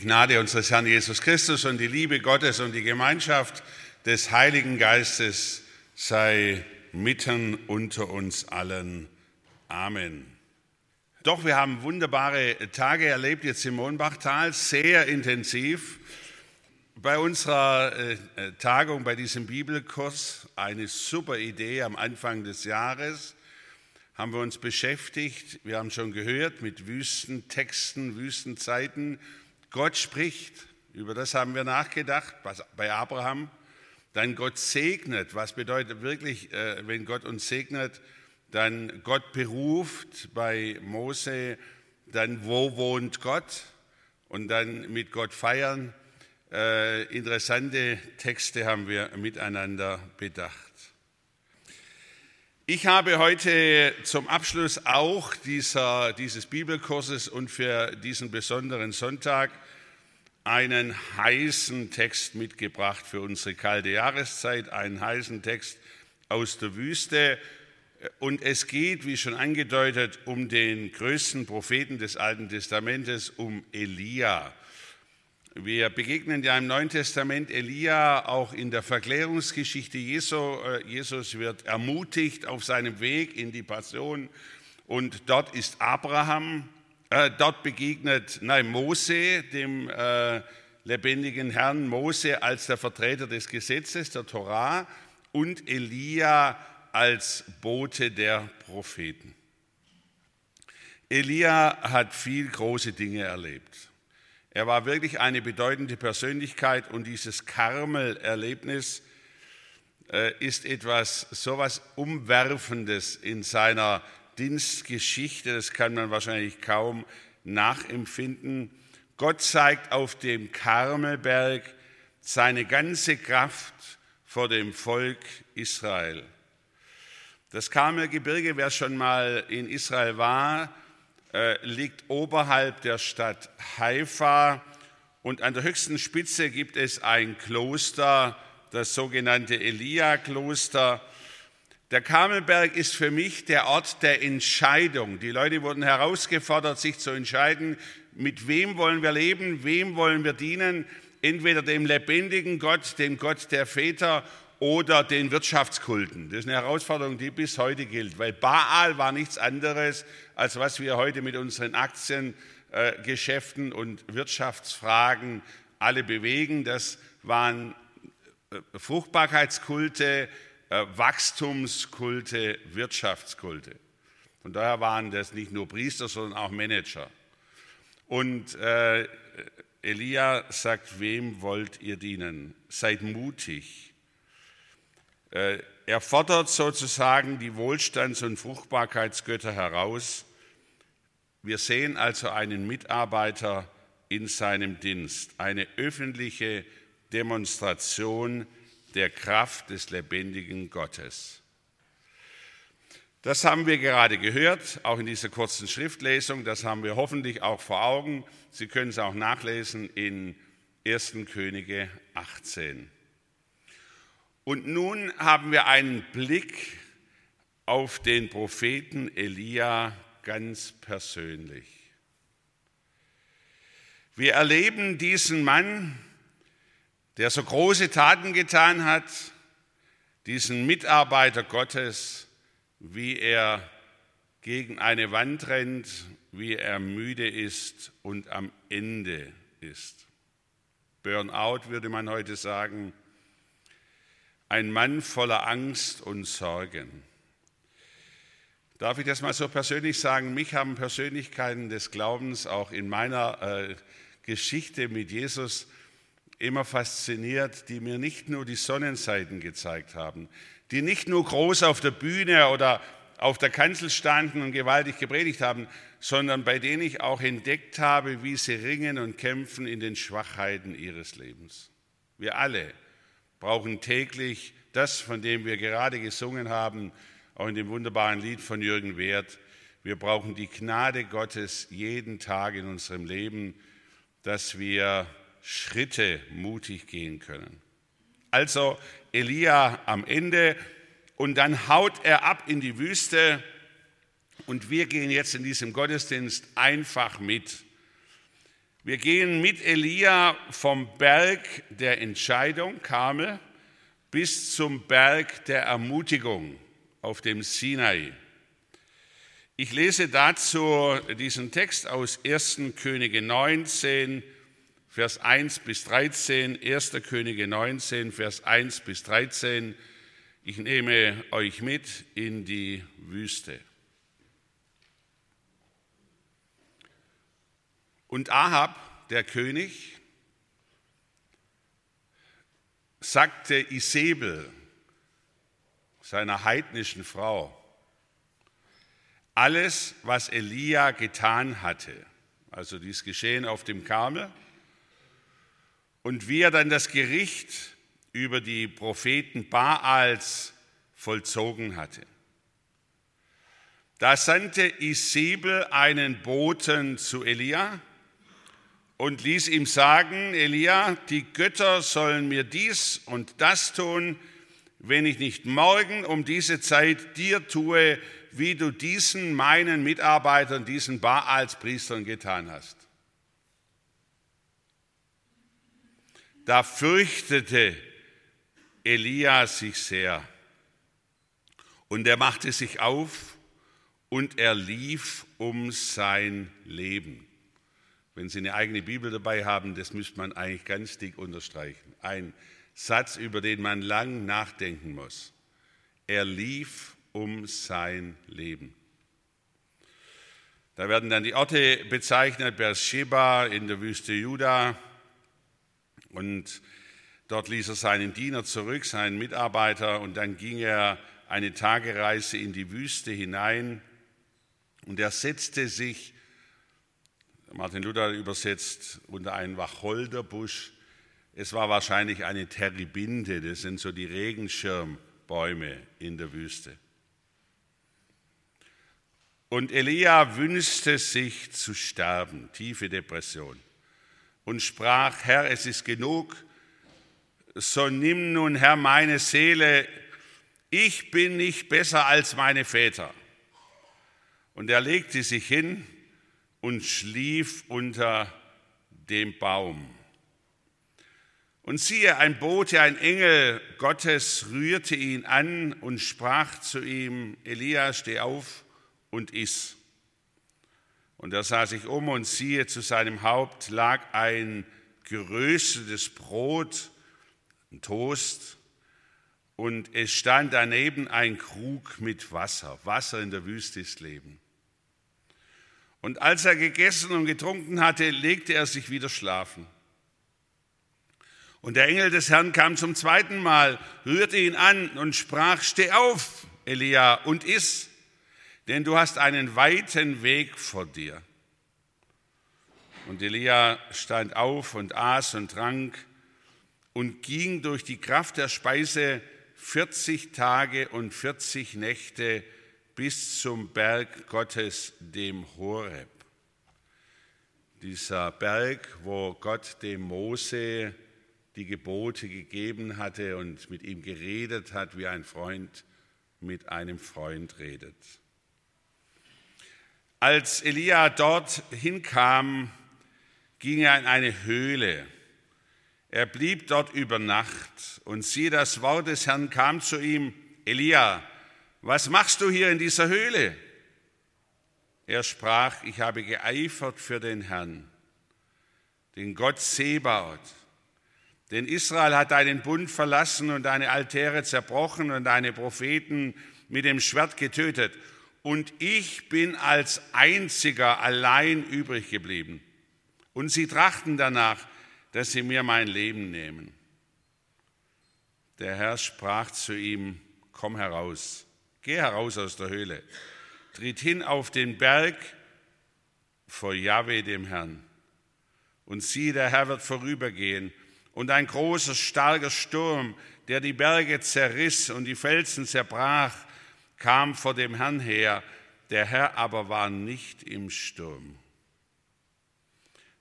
Gnade unseres Herrn Jesus Christus und die Liebe Gottes und die Gemeinschaft des Heiligen Geistes sei mitten unter uns allen. Amen. Doch wir haben wunderbare Tage erlebt jetzt im Mohnbachtal, sehr intensiv. Bei unserer äh, Tagung, bei diesem Bibelkurs, eine super Idee am Anfang des Jahres, haben wir uns beschäftigt. Wir haben schon gehört mit Wüstentexten, Wüstenzeiten Gott spricht, über das haben wir nachgedacht bei Abraham. Dann Gott segnet, was bedeutet wirklich, äh, wenn Gott uns segnet, dann Gott beruft bei Mose, dann wo wohnt Gott und dann mit Gott feiern. Äh, interessante Texte haben wir miteinander bedacht. Ich habe heute zum Abschluss auch dieser, dieses Bibelkurses und für diesen besonderen Sonntag einen heißen Text mitgebracht für unsere kalte Jahreszeit, einen heißen Text aus der Wüste. Und es geht, wie schon angedeutet, um den größten Propheten des Alten Testamentes, um Elia. Wir begegnen ja im Neuen Testament Elia auch in der Verklärungsgeschichte Jesu. Äh, Jesus wird ermutigt auf seinem Weg in die Passion und dort ist Abraham, äh, dort begegnet nein, Mose, dem äh, lebendigen Herrn, Mose als der Vertreter des Gesetzes, der Torah und Elia als Bote der Propheten. Elia hat viel große Dinge erlebt. Er war wirklich eine bedeutende Persönlichkeit und dieses Karmel-Erlebnis äh, ist etwas sowas Umwerfendes in seiner Dienstgeschichte, das kann man wahrscheinlich kaum nachempfinden. Gott zeigt auf dem Karmelberg seine ganze Kraft vor dem Volk Israel. Das Karmelgebirge, wer schon mal in Israel war, äh, liegt oberhalb der Stadt Haifa und an der höchsten Spitze gibt es ein Kloster, das sogenannte Elia-Kloster. Der Karmelberg ist für mich der Ort der Entscheidung. Die Leute wurden herausgefordert, sich zu entscheiden, mit wem wollen wir leben, wem wollen wir dienen, entweder dem lebendigen Gott, dem Gott der Väter oder den Wirtschaftskulten. Das ist eine Herausforderung, die bis heute gilt, weil Baal war nichts anderes, als was wir heute mit unseren Aktiengeschäften und Wirtschaftsfragen alle bewegen. Das waren äh, Fruchtbarkeitskulte, äh, Wachstumskulte, Wirtschaftskulte. Von daher waren das nicht nur Priester, sondern auch Manager. Und äh, Elia sagt, wem wollt ihr dienen? Seid mutig äh, er fordert sozusagen die Wohlstands- und Fruchtbarkeitsgötter heraus. Wir sehen also einen Mitarbeiter in seinem Dienst, eine öffentliche Demonstration der Kraft des lebendigen Gottes. Das haben wir gerade gehört, auch in dieser kurzen Schriftlesung. Das haben wir hoffentlich auch vor Augen. Sie können es auch nachlesen in 1. Könige 18. Und nun haben wir einen Blick auf den Propheten Elia ganz persönlich. Wir erleben diesen Mann, der so große Taten getan hat, diesen Mitarbeiter Gottes, wie er gegen eine Wand rennt, wie er müde ist und am Ende ist. Burnout würde man heute sagen ein Mann voller Angst und Sorgen. Darf ich das mal so persönlich sagen? Mich haben Persönlichkeiten des Glaubens auch in meiner äh, Geschichte mit Jesus immer fasziniert, die mir nicht nur die Sonnenseiten gezeigt haben, die nicht nur groß auf der Bühne oder auf der Kanzel standen und gewaltig gepredigt haben, sondern bei denen ich auch entdeckt habe, wie sie ringen und kämpfen in den Schwachheiten ihres Lebens. Wir alle brauchen täglich das, von dem wir gerade gesungen haben, auch in dem wunderbaren Lied von Jürgen Wert. Wir brauchen die Gnade Gottes jeden Tag in unserem Leben, dass wir Schritte mutig gehen können. Also Elia am Ende und dann haut er ab in die Wüste und wir gehen jetzt in diesem Gottesdienst einfach mit. Wir gehen mit Elia vom Berg der Entscheidung, Karmel, bis zum Berg der Ermutigung auf dem Sinai. Ich lese dazu diesen Text aus 1. Könige 19, Vers 1 bis 13, 1. Könige 19, Vers 1 bis 13. Ich nehme euch mit in die Wüste. Und Ahab, der König, sagte Isabel, seiner heidnischen Frau, alles, was Elia getan hatte, also dies Geschehen auf dem Karmel, und wie er dann das Gericht über die Propheten Baals vollzogen hatte. Da sandte Isabel einen Boten zu Elia und ließ ihm sagen, Elia, die Götter sollen mir dies und das tun, wenn ich nicht morgen um diese Zeit dir tue, wie du diesen meinen Mitarbeitern, diesen Baalspriestern getan hast. Da fürchtete Elia sich sehr und er machte sich auf und er lief um sein Leben. Wenn Sie eine eigene Bibel dabei haben, das müsste man eigentlich ganz dick unterstreichen. Ein Satz, über den man lang nachdenken muss. Er lief um sein Leben. Da werden dann die Orte bezeichnet, Beersheba in der Wüste Juda. Und dort ließ er seinen Diener zurück, seinen Mitarbeiter, und dann ging er eine Tagereise in die Wüste hinein. Und er setzte sich Martin Luther übersetzt unter einen Wacholderbusch. Es war wahrscheinlich eine Terebinte, das sind so die Regenschirmbäume in der Wüste. Und Elia wünschte sich zu sterben, tiefe Depression, und sprach, Herr, es ist genug, so nimm nun, Herr, meine Seele, ich bin nicht besser als meine Väter. Und er legte sich hin und schlief unter dem Baum. Und siehe, ein Bote, ein Engel Gottes rührte ihn an und sprach zu ihm, Elia, steh auf und iss. Und er sah sich um und siehe, zu seinem Haupt lag ein geröstetes Brot, ein Toast, und es stand daneben ein Krug mit Wasser. Wasser in der Wüste ist Leben. Und als er gegessen und getrunken hatte, legte er sich wieder schlafen. Und der Engel des Herrn kam zum zweiten Mal, rührte ihn an und sprach, steh auf, Elia, und iss, denn du hast einen weiten Weg vor dir. Und Elia stand auf und aß und trank und ging durch die Kraft der Speise 40 Tage und 40 Nächte bis zum Berg Gottes, dem Horeb. Dieser Berg, wo Gott dem Mose die Gebote gegeben hatte und mit ihm geredet hat, wie ein Freund mit einem Freund redet. Als Elia dort hinkam, ging er in eine Höhle. Er blieb dort über Nacht und siehe, das Wort des Herrn kam zu ihm, Elia, was machst du hier in dieser Höhle? Er sprach, ich habe geeifert für den Herrn, den Gott Sebaot. Denn Israel hat deinen Bund verlassen und deine Altäre zerbrochen und deine Propheten mit dem Schwert getötet. Und ich bin als einziger allein übrig geblieben. Und sie trachten danach, dass sie mir mein Leben nehmen. Der Herr sprach zu ihm, komm heraus Geh heraus aus der Höhle, tritt hin auf den Berg vor Jahwe, dem Herrn. Und siehe, der Herr wird vorübergehen, und ein großer, starker Sturm, der die Berge zerriss und die Felsen zerbrach, kam vor dem Herrn her, der Herr aber war nicht im Sturm.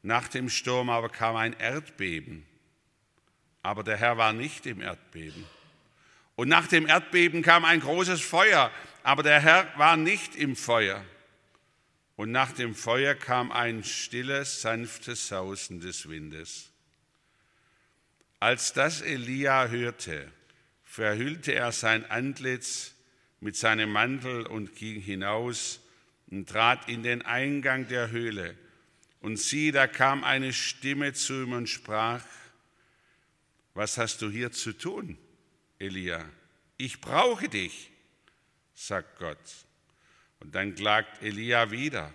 Nach dem Sturm aber kam ein Erdbeben, aber der Herr war nicht im Erdbeben. Und nach dem Erdbeben kam ein großes Feuer, aber der Herr war nicht im Feuer. Und nach dem Feuer kam ein stilles, sanftes Sausen des Windes. Als das Elia hörte, verhüllte er sein Antlitz mit seinem Mantel und ging hinaus und trat in den Eingang der Höhle. Und sieh, da kam eine Stimme zu ihm und sprach, was hast du hier zu tun, Elia? Ich brauche dich, sagt Gott. Und dann klagt Elia wieder.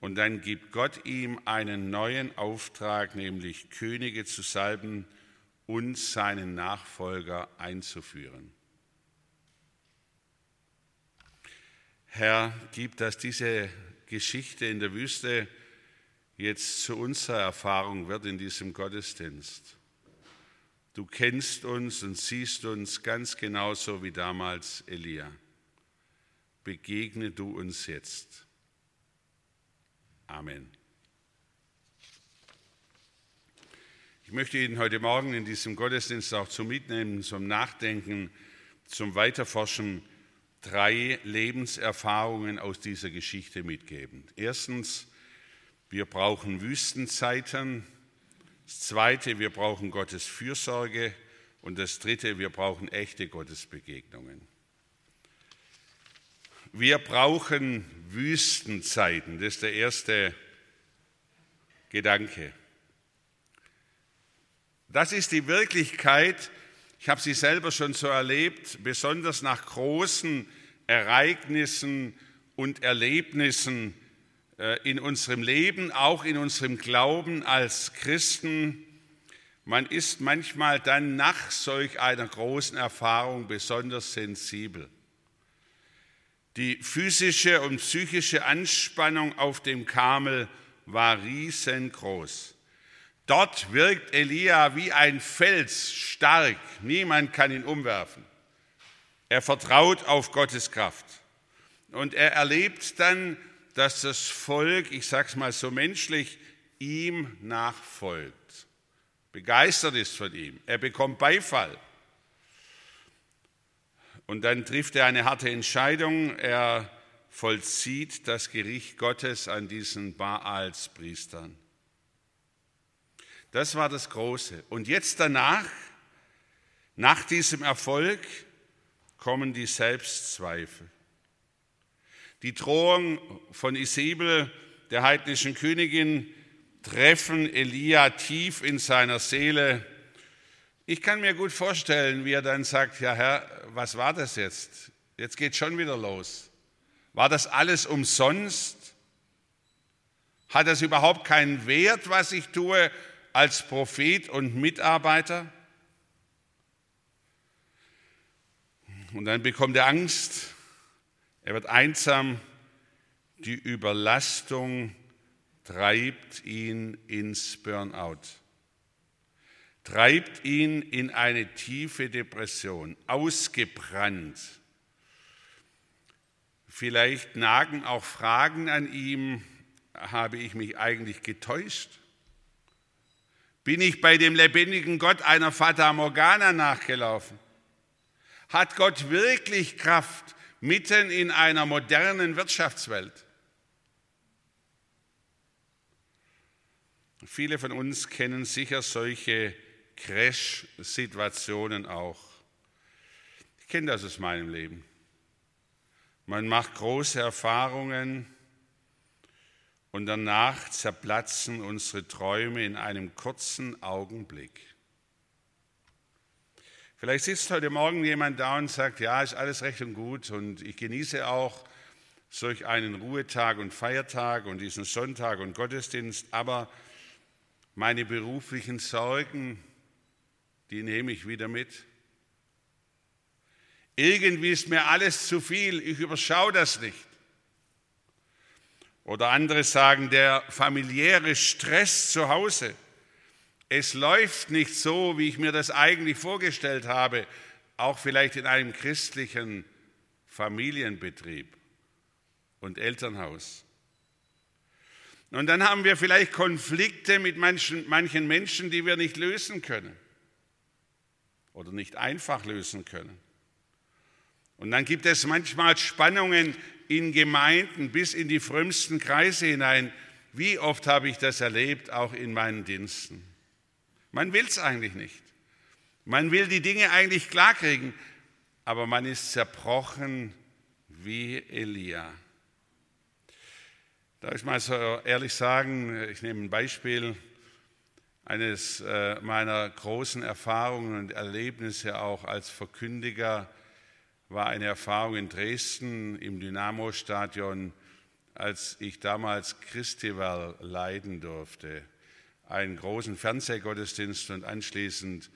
Und dann gibt Gott ihm einen neuen Auftrag, nämlich Könige zu salben und seinen Nachfolger einzuführen. Herr, gib, dass diese Geschichte in der Wüste jetzt zu unserer Erfahrung wird in diesem Gottesdienst. Du kennst uns und siehst uns ganz genauso wie damals Elia. Begegne du uns jetzt. Amen. Ich möchte Ihnen heute Morgen in diesem Gottesdienst auch zum Mitnehmen, zum Nachdenken, zum Weiterforschen drei Lebenserfahrungen aus dieser Geschichte mitgeben. Erstens, wir brauchen Wüstenzeiten. Das Zweite, wir brauchen Gottes Fürsorge. Und das Dritte, wir brauchen echte Gottesbegegnungen. Wir brauchen Wüstenzeiten. Das ist der erste Gedanke. Das ist die Wirklichkeit. Ich habe sie selber schon so erlebt, besonders nach großen Ereignissen und Erlebnissen in unserem Leben, auch in unserem Glauben als Christen. Man ist manchmal dann nach solch einer großen Erfahrung besonders sensibel. Die physische und psychische Anspannung auf dem Karmel war riesengroß. Dort wirkt Elia wie ein Fels stark. Niemand kann ihn umwerfen. Er vertraut auf Gottes Kraft. Und er erlebt dann, dass das Volk, ich sage es mal so menschlich, ihm nachfolgt. Begeistert ist von ihm. Er bekommt Beifall. Und dann trifft er eine harte Entscheidung. Er vollzieht das Gericht Gottes an diesen Baals Priestern. Das war das Große. Und jetzt danach, nach diesem Erfolg, kommen die Selbstzweifel. Die Drohung von Isabel, der heidnischen Königin, treffen Elia tief in seiner Seele. Ich kann mir gut vorstellen, wie er dann sagt, ja Herr, was war das jetzt? Jetzt geht schon wieder los. War das alles umsonst? Hat das überhaupt keinen Wert, was ich tue als Prophet und Mitarbeiter? Und dann bekommt er Angst, er wird einsam, die Überlastung treibt ihn ins Burnout treibt ihn in eine tiefe Depression, ausgebrannt. Vielleicht nagen auch Fragen an ihm, habe ich mich eigentlich getäuscht? Bin ich bei dem lebendigen Gott einer Fata Morgana nachgelaufen? Hat Gott wirklich Kraft mitten in einer modernen Wirtschaftswelt? Viele von uns kennen sicher solche Crash-Situationen auch. Ich kenne das aus meinem Leben. Man macht große Erfahrungen und danach zerplatzen unsere Träume in einem kurzen Augenblick. Vielleicht sitzt heute Morgen jemand da und sagt, ja, ist alles recht und gut und ich genieße auch solch einen Ruhetag und Feiertag und diesen Sonntag und Gottesdienst, aber meine beruflichen Sorgen, die nehme ich wieder mit. Irgendwie ist mir alles zu viel, ich überschaue das nicht. Oder andere sagen, der familiäre Stress zu Hause. Es läuft nicht so, wie ich mir das eigentlich vorgestellt habe, auch vielleicht in einem christlichen Familienbetrieb und Elternhaus. Und dann haben wir vielleicht Konflikte mit manchen, manchen Menschen, die wir nicht lösen können oder nicht einfach lösen können. Und dann gibt es manchmal Spannungen in Gemeinden bis in die frömmsten Kreise hinein. Wie oft habe ich das erlebt, auch in meinen Diensten. Man will es eigentlich nicht. Man will die Dinge eigentlich klarkriegen, aber man ist zerbrochen wie Elia. Darf ich mal so ehrlich sagen, ich nehme ein Beispiel eines äh, meiner großen Erfahrungen und Erlebnisse auch als Verkündiger war eine Erfahrung in Dresden im Dynamo-Stadion, als ich damals Christival leiten durfte. Einen großen Fernsehgottesdienst und anschließend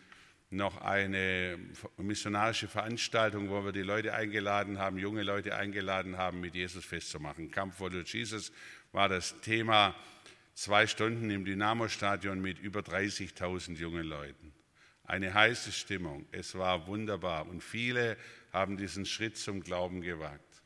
noch eine missionarische Veranstaltung, wo wir die Leute eingeladen haben, junge Leute eingeladen haben, mit Jesus festzumachen. Camp for Jesus war das Thema. Zwei Stunden im Dynamo-Stadion mit über 30.000 jungen Leuten. Eine heiße Stimmung. Es war wunderbar und viele haben diesen Schritt zum Glauben gewagt.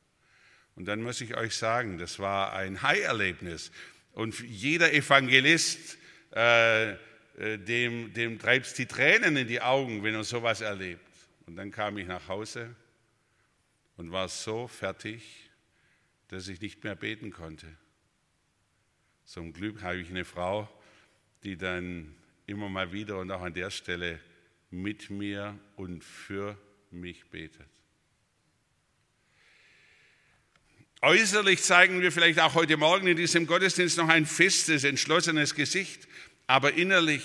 Und dann muss ich euch sagen, das war ein High-Erlebnis. Und jeder Evangelist äh, äh, dem, dem treibt es die Tränen in die Augen, wenn er sowas erlebt. Und dann kam ich nach Hause und war so fertig, dass ich nicht mehr beten konnte. Zum Glück habe ich eine Frau, die dann immer mal wieder und auch an der Stelle mit mir und für mich betet. Äußerlich zeigen wir vielleicht auch heute Morgen in diesem Gottesdienst noch ein festes, entschlossenes Gesicht. Aber innerlich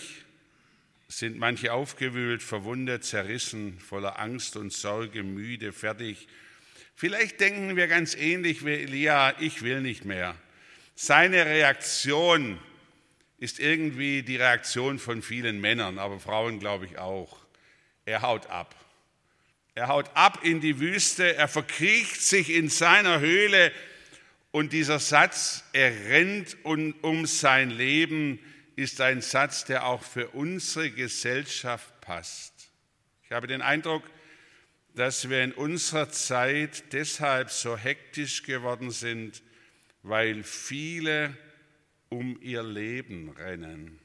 sind manche aufgewühlt, verwundet, zerrissen, voller Angst und Sorge, müde, fertig. Vielleicht denken wir ganz ähnlich wie Elia, ich will nicht mehr. Seine Reaktion ist irgendwie die Reaktion von vielen Männern, aber Frauen glaube ich auch. Er haut ab. Er haut ab in die Wüste, er verkriecht sich in seiner Höhle und dieser Satz, er rennt um sein Leben, ist ein Satz, der auch für unsere Gesellschaft passt. Ich habe den Eindruck, dass wir in unserer Zeit deshalb so hektisch geworden sind, weil viele um ihr Leben rennen,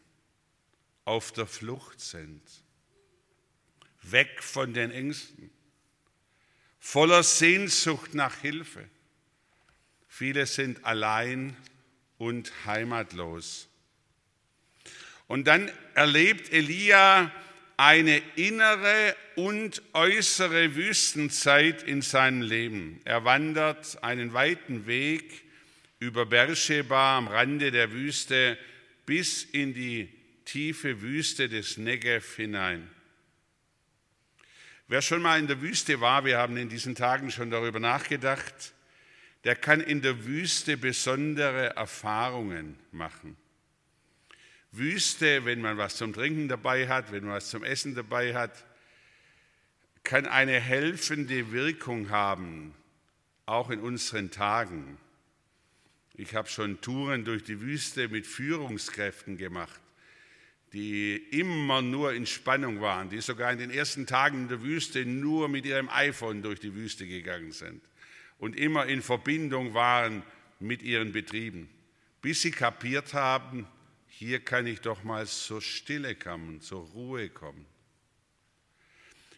auf der Flucht sind, weg von den Ängsten, voller Sehnsucht nach Hilfe. Viele sind allein und heimatlos. Und dann erlebt Elia eine innere und äußere Wüstenzeit in seinem Leben. Er wandert einen weiten Weg über Beersheba am Rande der Wüste bis in die tiefe Wüste des Negev hinein. Wer schon mal in der Wüste war, wir haben in diesen Tagen schon darüber nachgedacht, der kann in der Wüste besondere Erfahrungen machen. Wüste, wenn man was zum Trinken dabei hat, wenn man was zum Essen dabei hat, kann eine helfende Wirkung haben, auch in unseren Tagen. Ich habe schon Touren durch die Wüste mit Führungskräften gemacht, die immer nur in Spannung waren, die sogar in den ersten Tagen in der Wüste nur mit ihrem iPhone durch die Wüste gegangen sind und immer in Verbindung waren mit ihren Betrieben, bis sie kapiert haben, hier kann ich doch mal zur Stille kommen, zur Ruhe kommen.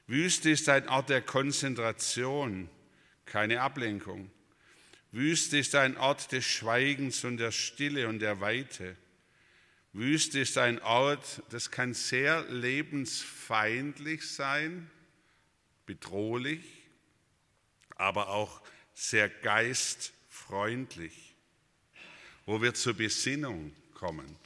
Wüste ist ein Ort der Konzentration, keine Ablenkung. Wüste ist ein Ort des Schweigens und der Stille und der Weite. Wüste ist ein Ort, das kann sehr lebensfeindlich sein, bedrohlich, aber auch sehr geistfreundlich, wo wir zur Besinnung kommen.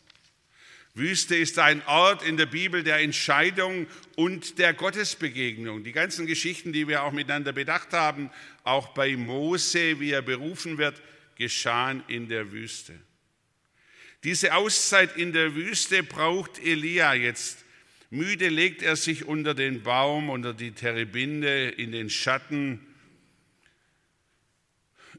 Wüste ist ein Ort in der Bibel der Entscheidung und der Gottesbegegnung. Die ganzen Geschichten, die wir auch miteinander bedacht haben, auch bei Mose, wie er berufen wird, geschahen in der Wüste. Diese Auszeit in der Wüste braucht Elia jetzt. Müde legt er sich unter den Baum, unter die Terebinde, in den Schatten.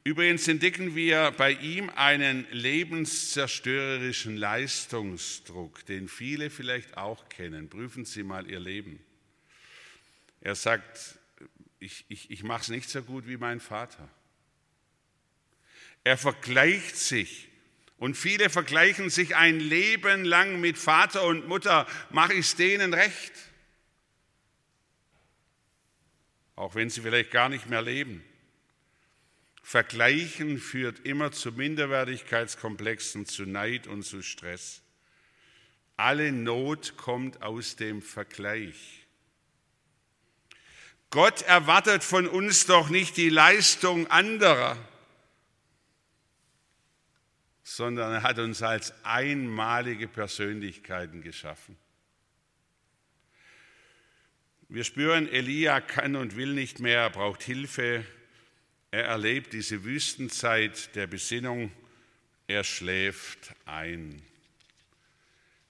Übrigens entdecken wir bei ihm einen lebenszerstörerischen Leistungsdruck, den viele vielleicht auch kennen. Prüfen Sie mal Ihr Leben. Er sagt, ich, ich, ich mache es nicht so gut wie mein Vater. Er vergleicht sich und viele vergleichen sich ein Leben lang mit Vater und Mutter. Mache ich es denen recht? Auch wenn sie vielleicht gar nicht mehr leben. Vergleichen führt immer zu Minderwertigkeitskomplexen, zu Neid und zu Stress. Alle Not kommt aus dem Vergleich. Gott erwartet von uns doch nicht die Leistung anderer, sondern er hat uns als einmalige Persönlichkeiten geschaffen. Wir spüren, Elia kann und will nicht mehr, er braucht Hilfe, er erlebt diese Wüstenzeit der Besinnung, er schläft ein.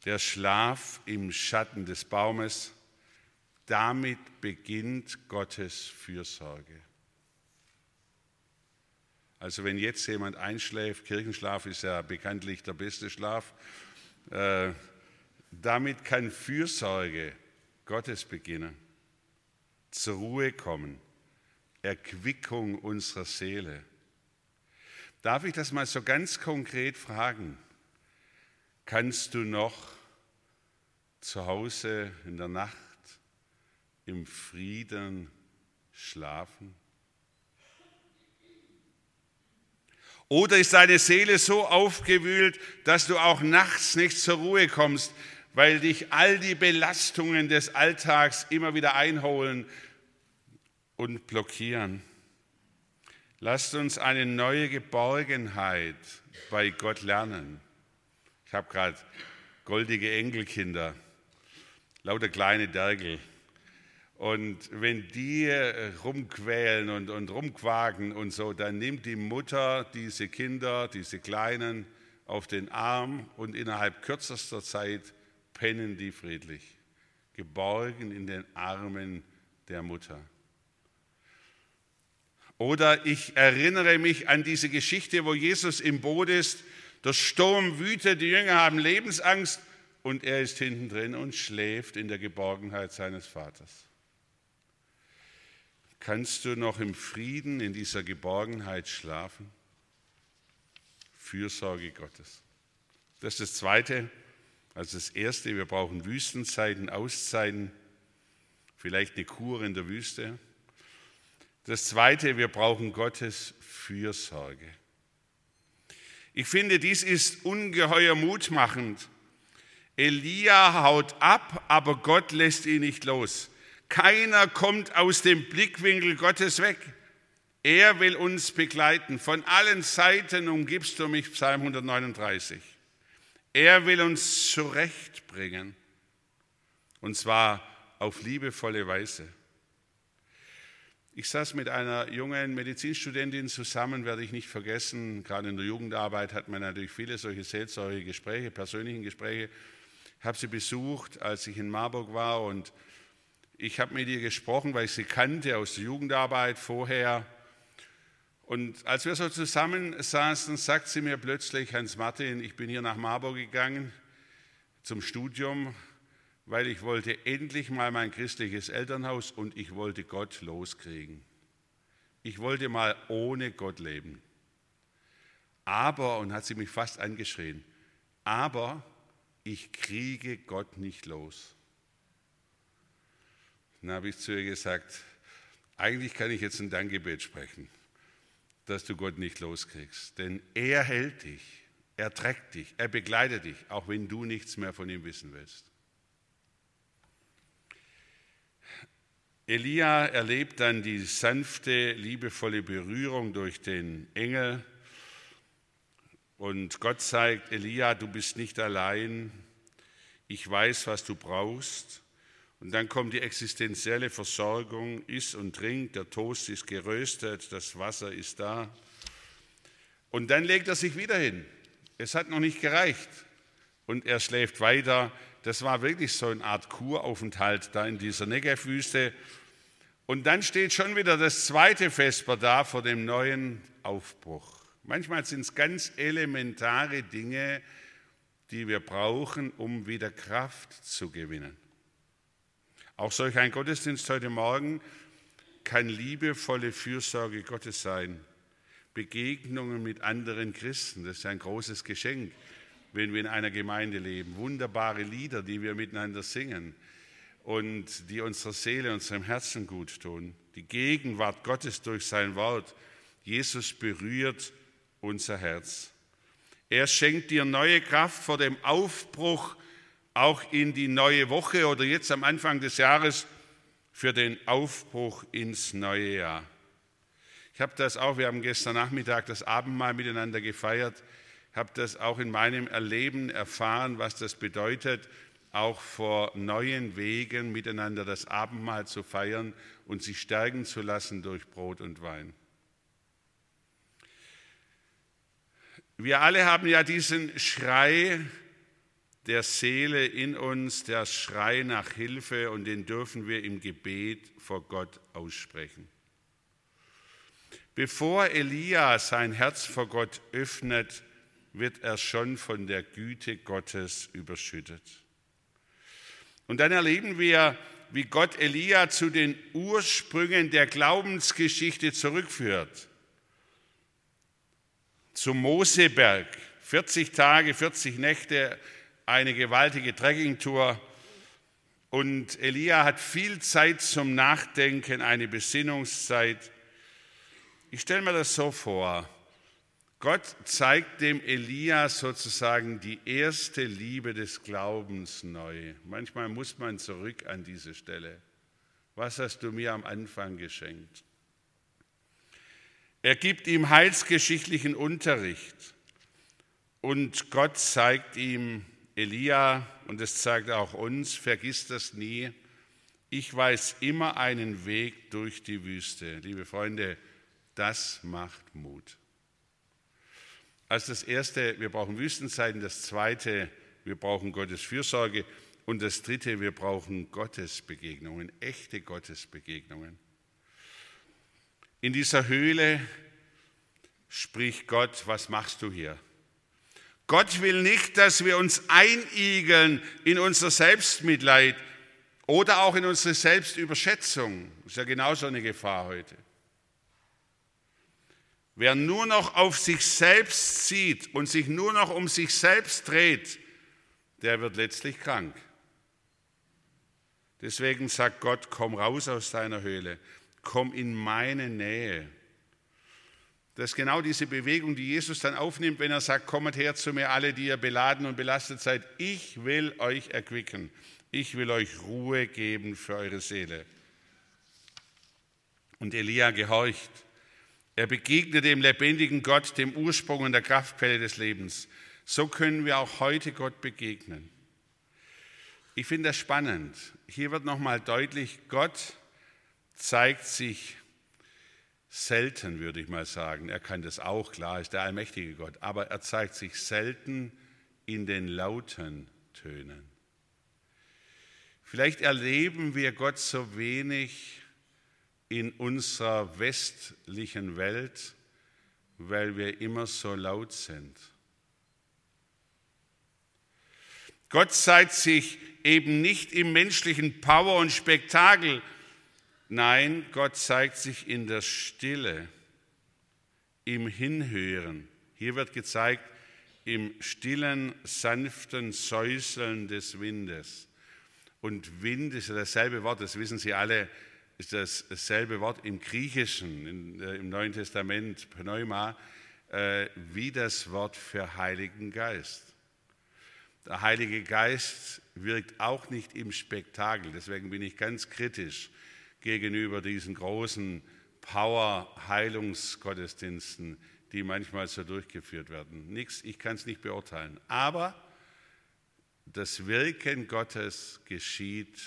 Der Schlaf im Schatten des Baumes, damit beginnt Gottes Fürsorge. Also wenn jetzt jemand einschläft, Kirchenschlaf ist ja bekanntlich der beste Schlaf, äh, damit kann Fürsorge Gottes beginnen, zur Ruhe kommen Erquickung unserer Seele. Darf ich das mal so ganz konkret fragen? Kannst du noch zu Hause in der Nacht im Frieden schlafen? Oder ist deine Seele so aufgewühlt, dass du auch nachts nicht zur Ruhe kommst, weil dich all die Belastungen des Alltags immer wieder einholen, und blockieren. Lasst uns eine neue Geborgenheit bei Gott lernen. Ich habe gerade goldige Enkelkinder, lauter kleine Dergel. Und wenn die rumquälen und, und rumquaken und so, dann nimmt die Mutter diese Kinder, diese Kleinen, auf den Arm und innerhalb kürzester Zeit pennen die friedlich, geborgen in den Armen der Mutter. Oder ich erinnere mich an diese Geschichte, wo Jesus im Boot ist, der Sturm wütet, die Jünger haben Lebensangst und er ist hinten drin und schläft in der Geborgenheit seines Vaters. Kannst du noch im Frieden in dieser Geborgenheit schlafen? Fürsorge Gottes. Das ist das Zweite. Also das Erste, wir brauchen Wüstenzeiten, Auszeiten, vielleicht eine Kur in der Wüste. Das Zweite, wir brauchen Gottes Fürsorge. Ich finde, dies ist ungeheuer mutmachend. Elia haut ab, aber Gott lässt ihn nicht los. Keiner kommt aus dem Blickwinkel Gottes weg. Er will uns begleiten. Von allen Seiten umgibst du mich, Psalm 139. Er will uns zurechtbringen. Und zwar auf liebevolle Weise. Ich saß mit einer jungen Medizinstudentin zusammen, werde ich nicht vergessen. Gerade in der Jugendarbeit hat man natürlich viele solche seelsorge Gespräche, persönlichen Gespräche. Ich habe sie besucht, als ich in Marburg war und ich habe mit ihr gesprochen, weil ich sie kannte aus der Jugendarbeit vorher. Und als wir so zusammen saßen, sagt sie mir plötzlich, Hans Martin, ich bin hier nach Marburg gegangen zum Studium, weil ich wollte endlich mal mein christliches Elternhaus und ich wollte Gott loskriegen. Ich wollte mal ohne Gott leben. Aber, und hat sie mich fast angeschrien, aber ich kriege Gott nicht los. Dann habe ich zu ihr gesagt, eigentlich kann ich jetzt ein Dankgebet sprechen, dass du Gott nicht loskriegst. Denn er hält dich, er trägt dich, er begleitet dich, auch wenn du nichts mehr von ihm wissen willst. Elia erlebt dann die sanfte, liebevolle Berührung durch den Engel und Gott zeigt, Elia, du bist nicht allein, ich weiß, was du brauchst. Und dann kommt die existenzielle Versorgung, iss und trink, der Toast ist geröstet, das Wasser ist da. Und dann legt er sich wieder hin. Es hat noch nicht gereicht. Und er schläft weiter. Das war wirklich so eine Art Kuraufenthalt da in dieser Negev-Wüste. Und dann steht schon wieder das zweite Vesper da vor dem neuen Aufbruch. Manchmal sind es ganz elementare Dinge, die wir brauchen, um wieder Kraft zu gewinnen. Auch solch ein Gottesdienst heute Morgen kann liebevolle Fürsorge Gottes sein. Begegnungen mit anderen Christen, das ist ein großes Geschenk, wenn wir in einer Gemeinde leben. Wunderbare Lieder, die wir miteinander singen und die unserer Seele, unserem Herzen gut tun. Die Gegenwart Gottes durch sein Wort. Jesus berührt unser Herz. Er schenkt dir neue Kraft vor dem Aufbruch auch in die neue Woche oder jetzt am Anfang des Jahres für den Aufbruch ins neue Jahr. Ich habe das auch, wir haben gestern Nachmittag das Abendmahl miteinander gefeiert, habe das auch in meinem Erleben erfahren, was das bedeutet, auch vor neuen Wegen miteinander das Abendmahl zu feiern und sich stärken zu lassen durch Brot und Wein. Wir alle haben ja diesen Schrei der Seele in uns, der Schrei nach Hilfe und den dürfen wir im Gebet vor Gott aussprechen. Bevor Elia sein Herz vor Gott öffnet, wird er schon von der Güte Gottes überschüttet. Und dann erleben wir, wie Gott Elia zu den Ursprüngen der Glaubensgeschichte zurückführt. Zum Moseberg, 40 Tage, 40 Nächte, eine gewaltige Trekkingtour. Und Elia hat viel Zeit zum Nachdenken, eine Besinnungszeit. Ich stelle mir das so vor. Gott zeigt dem Elia sozusagen die erste Liebe des Glaubens neu. Manchmal muss man zurück an diese Stelle. Was hast du mir am Anfang geschenkt? Er gibt ihm heilsgeschichtlichen Unterricht und Gott zeigt ihm, Elia, und es zeigt auch uns, vergiss das nie, ich weiß immer einen Weg durch die Wüste. Liebe Freunde, das macht Mut. Also das Erste, wir brauchen Wüstenzeiten. Das Zweite, wir brauchen Gottes Fürsorge. Und das Dritte, wir brauchen Gottesbegegnungen, echte Gottesbegegnungen. In dieser Höhle spricht Gott, was machst du hier? Gott will nicht, dass wir uns einigeln in unser Selbstmitleid oder auch in unsere Selbstüberschätzung. Das ist ja genauso eine Gefahr heute. Wer nur noch auf sich selbst sieht und sich nur noch um sich selbst dreht, der wird letztlich krank. Deswegen sagt Gott, komm raus aus deiner Höhle, komm in meine Nähe. Das ist genau diese Bewegung, die Jesus dann aufnimmt, wenn er sagt, kommet her zu mir alle, die ihr beladen und belastet seid. Ich will euch erquicken. Ich will euch Ruhe geben für eure Seele. Und Elia gehorcht. Er begegnet dem lebendigen Gott, dem Ursprung und der Kraftquelle des Lebens. So können wir auch heute Gott begegnen. Ich finde das spannend. Hier wird nochmal deutlich, Gott zeigt sich selten, würde ich mal sagen. Er kann das auch, klar, ist der allmächtige Gott, aber er zeigt sich selten in den lauten Tönen. Vielleicht erleben wir Gott so wenig in unserer westlichen Welt, weil wir immer so laut sind. Gott zeigt sich eben nicht im menschlichen Power und Spektakel. Nein, Gott zeigt sich in der Stille, im Hinhören. Hier wird gezeigt, im stillen, sanften Säuseln des Windes. Und Wind ist ja dasselbe Wort, das wissen Sie alle, ist dasselbe Wort im Griechischen, in, äh, im Neuen Testament, Pneuma, äh, wie das Wort für Heiligen Geist. Der Heilige Geist wirkt auch nicht im Spektakel, deswegen bin ich ganz kritisch gegenüber diesen großen Power-Heilungsgottesdiensten, die manchmal so durchgeführt werden. Nichts, ich kann es nicht beurteilen. Aber das Wirken Gottes geschieht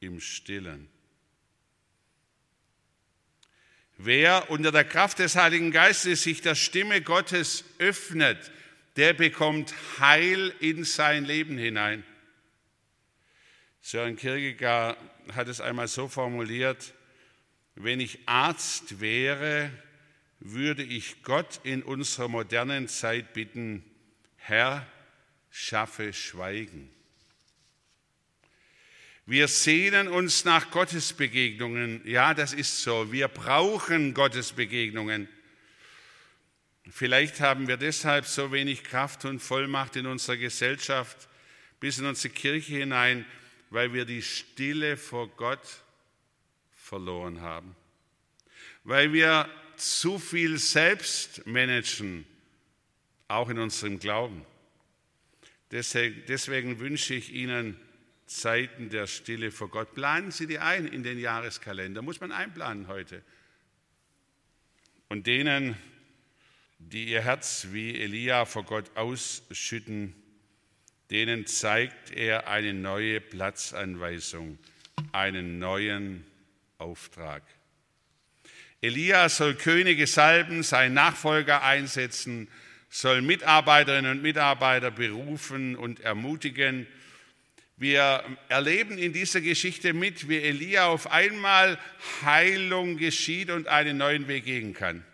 im Stillen. Wer unter der Kraft des Heiligen Geistes sich der Stimme Gottes öffnet, der bekommt Heil in sein Leben hinein. Sören Kierkegaard hat es einmal so formuliert, wenn ich Arzt wäre, würde ich Gott in unserer modernen Zeit bitten, Herr, schaffe Schweigen. Wir sehnen uns nach Gottesbegegnungen. Ja, das ist so. Wir brauchen Gottesbegegnungen. Vielleicht haben wir deshalb so wenig Kraft und Vollmacht in unserer Gesellschaft bis in unsere Kirche hinein, weil wir die Stille vor Gott verloren haben. Weil wir zu viel selbst managen, auch in unserem Glauben. Deswegen, deswegen wünsche ich Ihnen Zeiten der Stille vor Gott. Planen Sie die ein in den Jahreskalender. Muss man einplanen heute. Und denen, die ihr Herz wie Elia vor Gott ausschütten, denen zeigt er eine neue Platzanweisung, einen neuen Auftrag. Elia soll Könige salben, seinen Nachfolger einsetzen, soll Mitarbeiterinnen und Mitarbeiter berufen und ermutigen. Wir erleben in dieser Geschichte mit, wie Elia auf einmal Heilung geschieht und einen neuen Weg gehen kann.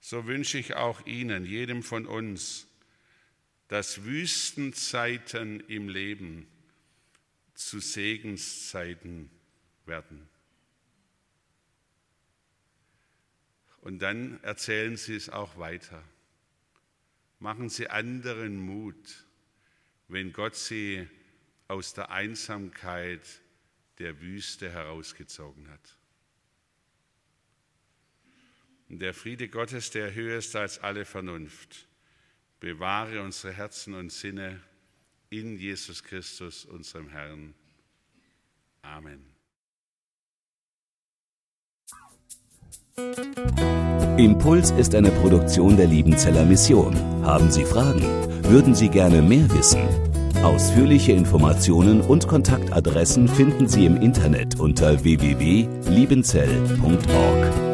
So wünsche ich auch Ihnen, jedem von uns, dass Wüstenzeiten im Leben zu Segenszeiten werden. Und dann erzählen Sie es auch weiter. Machen Sie anderen Mut, wenn Gott Sie aus der Einsamkeit der Wüste herausgezogen hat. Und der Friede Gottes, der höher ist als alle Vernunft, bewahre unsere Herzen und Sinne in Jesus Christus, unserem Herrn. Amen. Impuls ist eine Produktion der Liebenzeller Mission. Haben Sie Fragen? Würden Sie gerne mehr wissen? Ausführliche Informationen und Kontaktadressen finden Sie im Internet unter www.liebenzell.org.